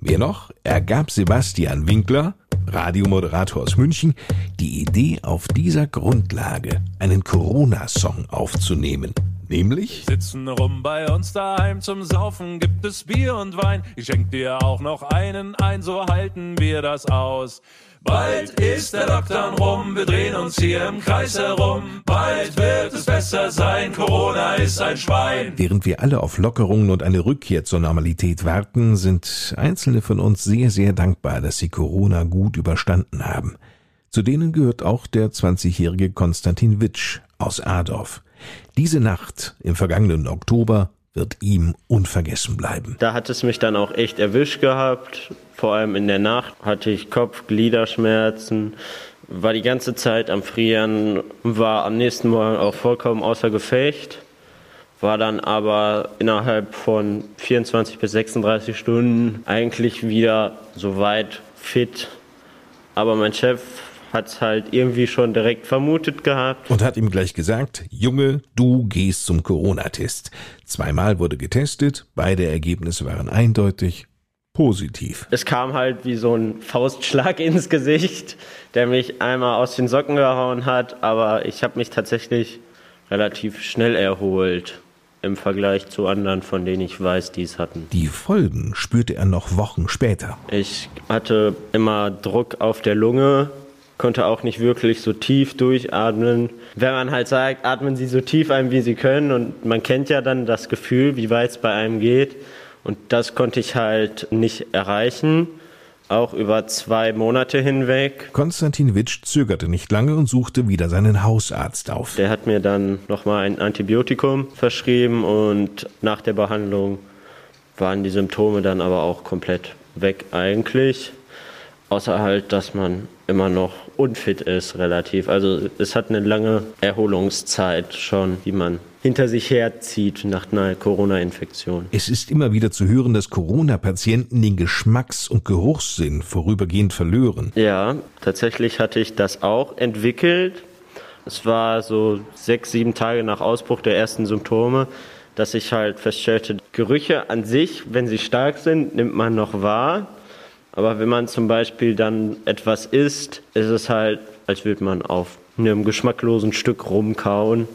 Mehr noch, er gab Sebastian Winkler, Radiomoderator aus München, die Idee, auf dieser Grundlage einen Corona-Song aufzunehmen. Nämlich? Sitzen rum bei uns daheim zum Saufen, gibt es Bier und Wein. Ich schenk dir auch noch einen ein, so halten wir das aus. Bald ist der Lockdown rum, wir drehen uns hier im Kreis herum. Bald wird es besser sein, Corona ist ein Schwein. Während wir alle auf Lockerungen und eine Rückkehr zur Normalität warten, sind einzelne von uns sehr, sehr dankbar, dass sie Corona gut überstanden haben. Zu denen gehört auch der 20-jährige Konstantin Witsch aus Adorf. Diese Nacht im vergangenen Oktober wird ihm unvergessen bleiben. Da hat es mich dann auch echt erwischt gehabt. Vor allem in der Nacht hatte ich Kopf, Gliederschmerzen, war die ganze Zeit am Frieren, war am nächsten Morgen auch vollkommen außer Gefecht, war dann aber innerhalb von 24 bis 36 Stunden eigentlich wieder soweit fit. Aber mein Chef hat es halt irgendwie schon direkt vermutet gehabt. Und hat ihm gleich gesagt, Junge, du gehst zum Corona-Test. Zweimal wurde getestet, beide Ergebnisse waren eindeutig positiv. Es kam halt wie so ein Faustschlag ins Gesicht, der mich einmal aus den Socken gehauen hat, aber ich habe mich tatsächlich relativ schnell erholt im Vergleich zu anderen, von denen ich weiß, die es hatten. Die Folgen spürte er noch Wochen später. Ich hatte immer Druck auf der Lunge, konnte auch nicht wirklich so tief durchatmen. Wenn man halt sagt, atmen Sie so tief ein, wie Sie können und man kennt ja dann das Gefühl, wie weit es bei einem geht und das konnte ich halt nicht erreichen, auch über zwei Monate hinweg. Konstantin Witsch zögerte nicht lange und suchte wieder seinen Hausarzt auf. Der hat mir dann nochmal ein Antibiotikum verschrieben und nach der Behandlung waren die Symptome dann aber auch komplett weg eigentlich. Außer halt, dass man immer noch unfit ist relativ. Also es hat eine lange Erholungszeit schon, die man hinter sich herzieht nach einer Corona-Infektion. Es ist immer wieder zu hören, dass Corona-Patienten den Geschmacks- und Geruchssinn vorübergehend verlören. Ja, tatsächlich hatte ich das auch entwickelt. Es war so sechs, sieben Tage nach Ausbruch der ersten Symptome, dass ich halt feststellte, Gerüche an sich, wenn sie stark sind, nimmt man noch wahr. Aber wenn man zum Beispiel dann etwas isst, ist es halt, als würde man auf einem geschmacklosen Stück rumkauen.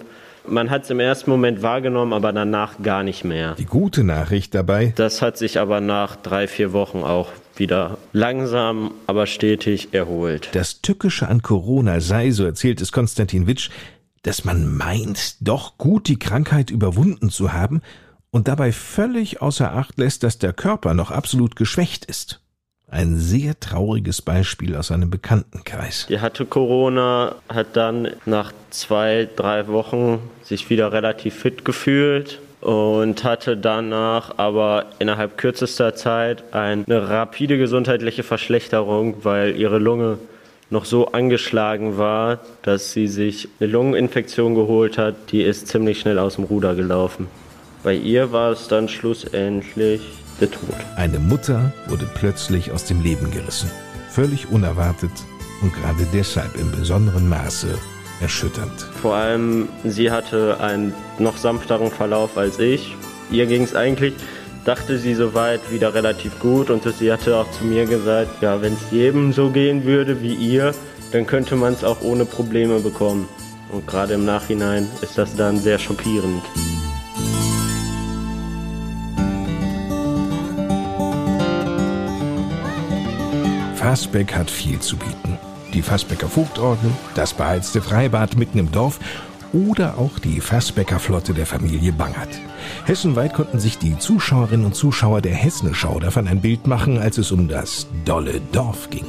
Man hat es im ersten Moment wahrgenommen, aber danach gar nicht mehr. Die gute Nachricht dabei. Das hat sich aber nach drei, vier Wochen auch wieder langsam, aber stetig erholt. Das Tückische an Corona sei, so erzählt es Konstantin Witsch, dass man meint, doch gut die Krankheit überwunden zu haben und dabei völlig außer Acht lässt, dass der Körper noch absolut geschwächt ist. Ein sehr trauriges Beispiel aus einem Bekanntenkreis. Die hatte Corona, hat dann nach zwei, drei Wochen sich wieder relativ fit gefühlt und hatte danach aber innerhalb kürzester Zeit eine rapide gesundheitliche Verschlechterung, weil ihre Lunge noch so angeschlagen war, dass sie sich eine Lungeninfektion geholt hat. Die ist ziemlich schnell aus dem Ruder gelaufen. Bei ihr war es dann schlussendlich der Tod. Eine Mutter wurde plötzlich aus dem Leben gerissen. Völlig unerwartet und gerade deshalb im besonderen Maße erschütternd. Vor allem, sie hatte einen noch sanfteren Verlauf als ich. Ihr ging es eigentlich, dachte sie soweit wieder relativ gut und sie hatte auch zu mir gesagt, ja, wenn es jedem so gehen würde wie ihr, dann könnte man es auch ohne Probleme bekommen. Und gerade im Nachhinein ist das dann sehr schockierend. Fassbeck hat viel zu bieten. Die Fassbecker Vogtorgel, das beheizte Freibad mitten im Dorf oder auch die Fassbecker Flotte der Familie Bangert. Hessenweit konnten sich die Zuschauerinnen und Zuschauer der Hessenschau davon ein Bild machen, als es um das dolle Dorf ging.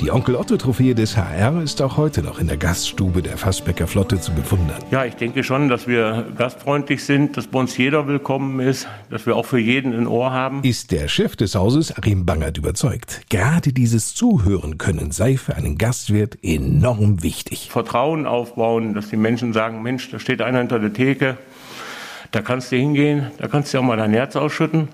Die Onkel Otto Trophäe des HR ist auch heute noch in der Gaststube der Fassbecker Flotte zu bewundern. Ja, ich denke schon, dass wir gastfreundlich sind, dass bei uns jeder willkommen ist, dass wir auch für jeden ein Ohr haben. Ist der Chef des Hauses, Achim Bangert, überzeugt. Gerade dieses Zuhören können sei für einen Gastwirt enorm wichtig. Vertrauen aufbauen, dass die Menschen sagen, Mensch, da steht einer hinter der Theke, da kannst du hingehen, da kannst du auch mal dein Herz ausschütten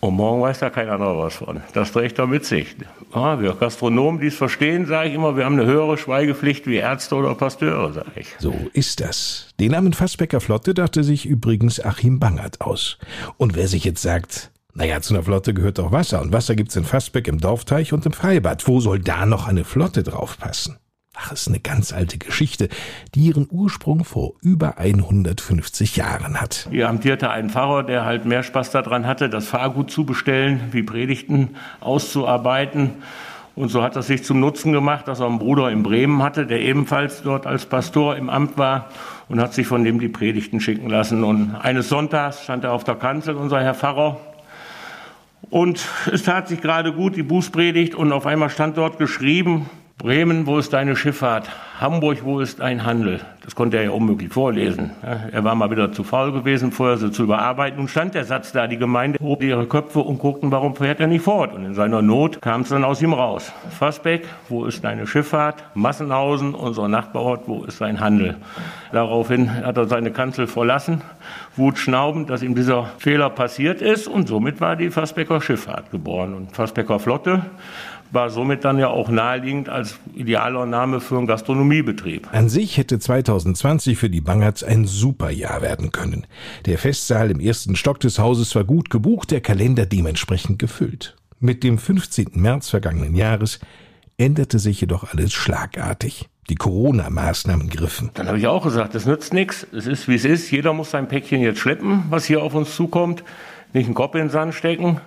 und morgen weiß da kein anderer was von. Das trägt er mit sich. Ja, wir Gastronomen, die es verstehen, sage ich immer, wir haben eine höhere Schweigepflicht wie Ärzte oder Pasteure, sage ich. So ist das. Den Namen Fassbecker Flotte dachte sich übrigens Achim Bangert aus. Und wer sich jetzt sagt, naja, zu einer Flotte gehört doch Wasser und Wasser gibt's in Fassbeck im Dorfteich und im Freibad. Wo soll da noch eine Flotte draufpassen? Ach, ist eine ganz alte Geschichte, die ihren Ursprung vor über 150 Jahren hat. Hier amtierte ein Pfarrer, der halt mehr Spaß daran hatte, das Fahrgut zu bestellen, wie Predigten auszuarbeiten. Und so hat er sich zum Nutzen gemacht, dass er einen Bruder in Bremen hatte, der ebenfalls dort als Pastor im Amt war und hat sich von dem die Predigten schicken lassen. Und eines Sonntags stand er auf der Kanzel, unser Herr Pfarrer, und es tat sich gerade gut, die Bußpredigt, und auf einmal stand dort geschrieben, Bremen, wo ist deine Schifffahrt? Hamburg, wo ist dein Handel? Das konnte er ja unmöglich vorlesen. Er war mal wieder zu faul gewesen, vorher so zu überarbeiten. Nun stand der Satz da, die Gemeinde hob ihre Köpfe und guckten, warum fährt er nicht fort? Und in seiner Not kam es dann aus ihm raus. Fassbeck, wo ist deine Schifffahrt? Massenhausen, unser Nachbarort, wo ist sein Handel? Daraufhin hat er seine Kanzel verlassen, wutschnaubend, dass ihm dieser Fehler passiert ist. Und somit war die Fassbecker Schifffahrt geboren. Und Fassbecker Flotte war somit dann ja auch naheliegend als idealer Name für einen Gastronomiebetrieb. An sich hätte 2020 für die Bangerts ein super Jahr werden können. Der Festsaal im ersten Stock des Hauses war gut gebucht, der Kalender dementsprechend gefüllt. Mit dem 15. März vergangenen Jahres änderte sich jedoch alles schlagartig. Die Corona-Maßnahmen griffen. Dann habe ich auch gesagt, das nützt nichts. Es ist, wie es ist. Jeder muss sein Päckchen jetzt schleppen, was hier auf uns zukommt. Nicht einen Kopf in den Sand stecken,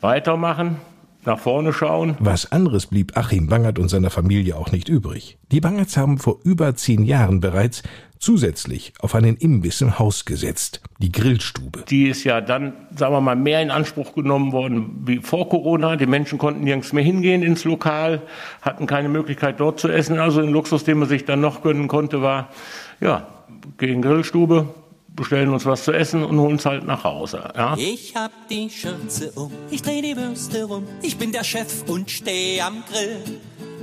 weitermachen nach vorne schauen. Was anderes blieb Achim Bangert und seiner Familie auch nicht übrig. Die Bangerts haben vor über zehn Jahren bereits zusätzlich auf einen Imbiss im Haus gesetzt, die Grillstube. Die ist ja dann, sagen wir mal, mehr in Anspruch genommen worden wie vor Corona. Die Menschen konnten nirgends mehr hingehen ins Lokal, hatten keine Möglichkeit dort zu essen. Also ein Luxus, den man sich dann noch gönnen konnte, war, ja, gegen Grillstube, bestellen uns was zu essen und holen es halt nach Hause. Ja? Ich hab die Schürze um, ich dreh die Würste rum, ich bin der Chef und steh am Grill.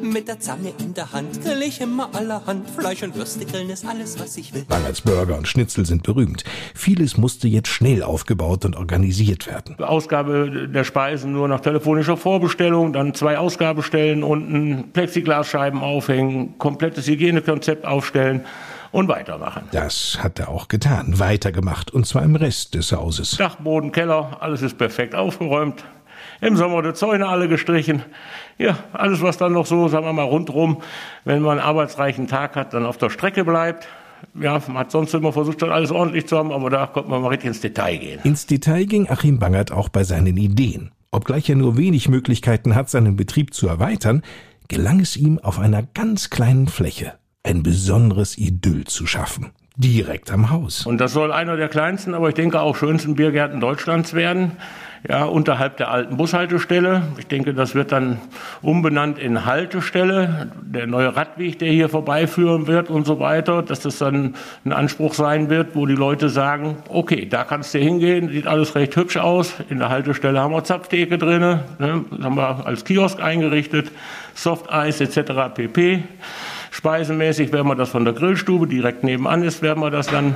Mit der Zange in der Hand grill ich immer allerhand. Fleisch und Würste grillen ist alles, was ich will. Bangerts Burger und Schnitzel sind berühmt. Vieles musste jetzt schnell aufgebaut und organisiert werden. Ausgabe der Speisen nur nach telefonischer Vorbestellung, dann zwei Ausgabestellen unten, Plexiglasscheiben aufhängen, komplettes Hygienekonzept aufstellen und weitermachen. Das hat er auch getan, weitergemacht und zwar im Rest des Hauses. Dachboden, Keller, alles ist perfekt aufgeräumt. Im Sommer die Zäune alle gestrichen. Ja, alles, was dann noch so, sagen wir mal, rundrum, wenn man einen arbeitsreichen Tag hat, dann auf der Strecke bleibt. Ja, man hat sonst immer versucht, schon alles ordentlich zu haben, aber da konnte man mal richtig ins Detail gehen. Ins Detail ging Achim Bangert auch bei seinen Ideen. Obgleich er nur wenig Möglichkeiten hat, seinen Betrieb zu erweitern, gelang es ihm auf einer ganz kleinen Fläche ein besonderes Idyll zu schaffen. Direkt am Haus. Und das soll einer der kleinsten, aber ich denke auch schönsten Biergärten Deutschlands werden. Ja, unterhalb der alten Bushaltestelle. Ich denke, das wird dann umbenannt in Haltestelle. Der neue Radweg, der hier vorbeiführen wird und so weiter, dass das dann ein Anspruch sein wird, wo die Leute sagen, okay, da kannst du hingehen, sieht alles recht hübsch aus. In der Haltestelle haben wir Zapftheke drin, ne? haben wir als Kiosk eingerichtet, Softeis etc. pp. Speisenmäßig werden wir das von der Grillstube, direkt nebenan ist, werden wir das dann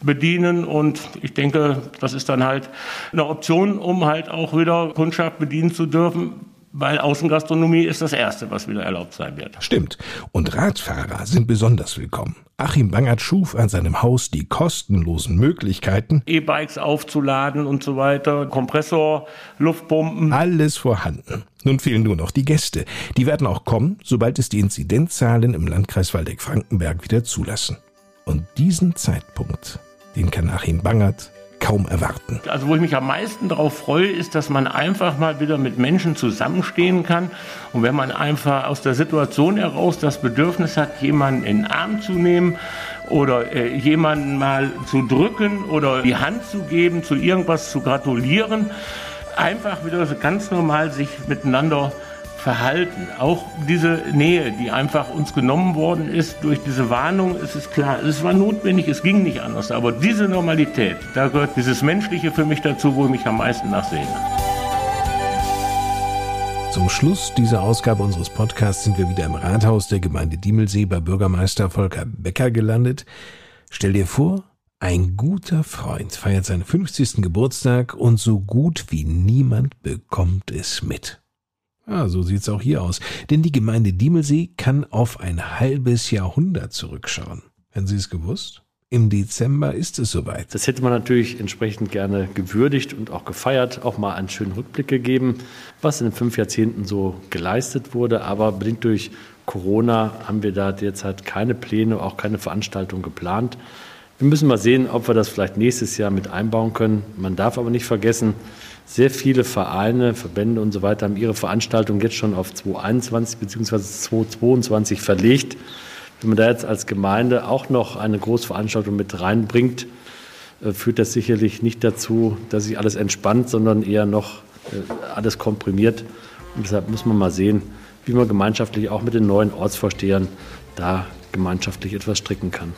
bedienen und ich denke, das ist dann halt eine Option, um halt auch wieder Kundschaft bedienen zu dürfen, weil Außengastronomie ist das Erste, was wieder erlaubt sein wird. Stimmt. Und Radfahrer sind besonders willkommen. Achim Bangert schuf an seinem Haus die kostenlosen Möglichkeiten, E-Bikes aufzuladen und so weiter, Kompressor, Luftpumpen. Alles vorhanden. Nun fehlen nur noch die Gäste. Die werden auch kommen, sobald es die Inzidenzzahlen im Landkreis Waldeck-Frankenberg wieder zulassen. Und diesen Zeitpunkt, den kann Achim Bangert kaum erwarten. Also wo ich mich am meisten darauf freue, ist, dass man einfach mal wieder mit Menschen zusammenstehen kann. Und wenn man einfach aus der Situation heraus das Bedürfnis hat, jemanden in den Arm zu nehmen oder äh, jemanden mal zu drücken oder die Hand zu geben, zu irgendwas zu gratulieren, einfach wieder ganz normal sich miteinander Verhalten, auch diese Nähe, die einfach uns genommen worden ist durch diese Warnung, es ist klar, es war notwendig, es ging nicht anders. Aber diese Normalität, da gehört dieses Menschliche für mich dazu, wo ich mich am meisten nachsehne. Zum Schluss dieser Ausgabe unseres Podcasts sind wir wieder im Rathaus der Gemeinde Diemelsee bei Bürgermeister Volker Becker gelandet. Stell dir vor, ein guter Freund feiert seinen 50. Geburtstag und so gut wie niemand bekommt es mit. Ja, so sieht's auch hier aus. Denn die Gemeinde Diemelsee kann auf ein halbes Jahrhundert zurückschauen. Hätten Sie es gewusst? Im Dezember ist es soweit. Das hätte man natürlich entsprechend gerne gewürdigt und auch gefeiert, auch mal einen schönen Rückblick gegeben, was in den fünf Jahrzehnten so geleistet wurde. Aber bedingt durch Corona haben wir da derzeit keine Pläne, auch keine Veranstaltung geplant. Wir müssen mal sehen, ob wir das vielleicht nächstes Jahr mit einbauen können. Man darf aber nicht vergessen, sehr viele Vereine, Verbände und so weiter haben ihre Veranstaltung jetzt schon auf 2021 bzw. 2022 verlegt. Wenn man da jetzt als Gemeinde auch noch eine Großveranstaltung mit reinbringt, äh, führt das sicherlich nicht dazu, dass sich alles entspannt, sondern eher noch äh, alles komprimiert. Und deshalb muss man mal sehen, wie man gemeinschaftlich auch mit den neuen Ortsvorstehern da gemeinschaftlich etwas stricken kann.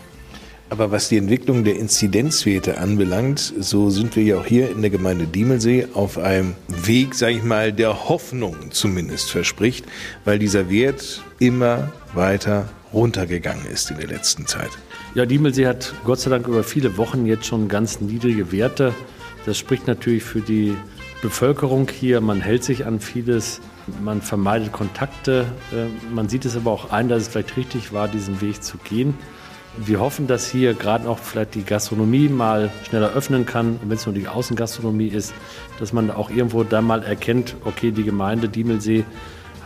Aber was die Entwicklung der Inzidenzwerte anbelangt, so sind wir ja auch hier in der Gemeinde Diemelsee auf einem Weg, sage ich mal, der Hoffnung zumindest verspricht, weil dieser Wert immer weiter runtergegangen ist in der letzten Zeit. Ja, Diemelsee hat Gott sei Dank über viele Wochen jetzt schon ganz niedrige Werte. Das spricht natürlich für die Bevölkerung hier. Man hält sich an vieles, man vermeidet Kontakte. Äh, man sieht es aber auch ein, dass es vielleicht richtig war, diesen Weg zu gehen. Wir hoffen, dass hier gerade auch vielleicht die Gastronomie mal schneller öffnen kann, wenn es nur die Außengastronomie ist, dass man auch irgendwo dann mal erkennt, okay, die Gemeinde Diemelsee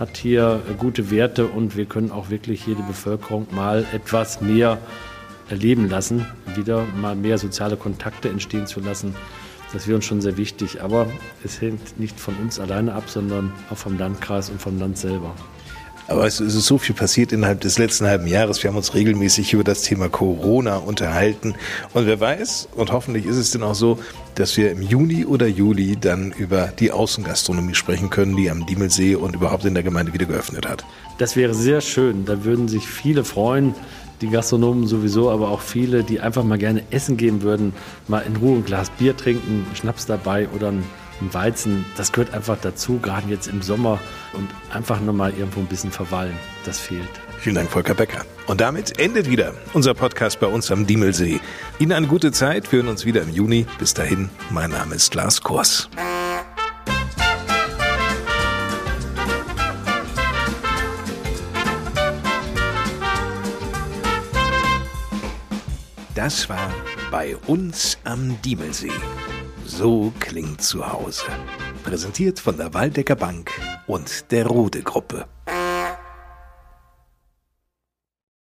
hat hier gute Werte und wir können auch wirklich hier die Bevölkerung mal etwas mehr erleben lassen, wieder mal mehr soziale Kontakte entstehen zu lassen. Das wäre uns schon sehr wichtig. Aber es hängt nicht von uns alleine ab, sondern auch vom Landkreis und vom Land selber. Aber es ist so viel passiert innerhalb des letzten halben Jahres. Wir haben uns regelmäßig über das Thema Corona unterhalten. Und wer weiß, und hoffentlich ist es denn auch so, dass wir im Juni oder Juli dann über die Außengastronomie sprechen können, die am Diemelsee und überhaupt in der Gemeinde wieder geöffnet hat. Das wäre sehr schön. Da würden sich viele freuen. Die Gastronomen sowieso, aber auch viele, die einfach mal gerne essen gehen würden, mal in Ruhe ein Glas Bier trinken, Schnaps dabei oder ein ein Weizen, das gehört einfach dazu, gerade jetzt im Sommer und einfach nochmal irgendwo ein bisschen verweilen. Das fehlt. Vielen Dank, Volker Becker. Und damit endet wieder unser Podcast bei uns am Diemelsee. Ihnen eine gute Zeit. Wir hören uns wieder im Juni. Bis dahin, mein Name ist Lars Kors. Das war bei uns am Diemelsee. So klingt zu Hause. Präsentiert von der Waldecker Bank und der Rode Gruppe.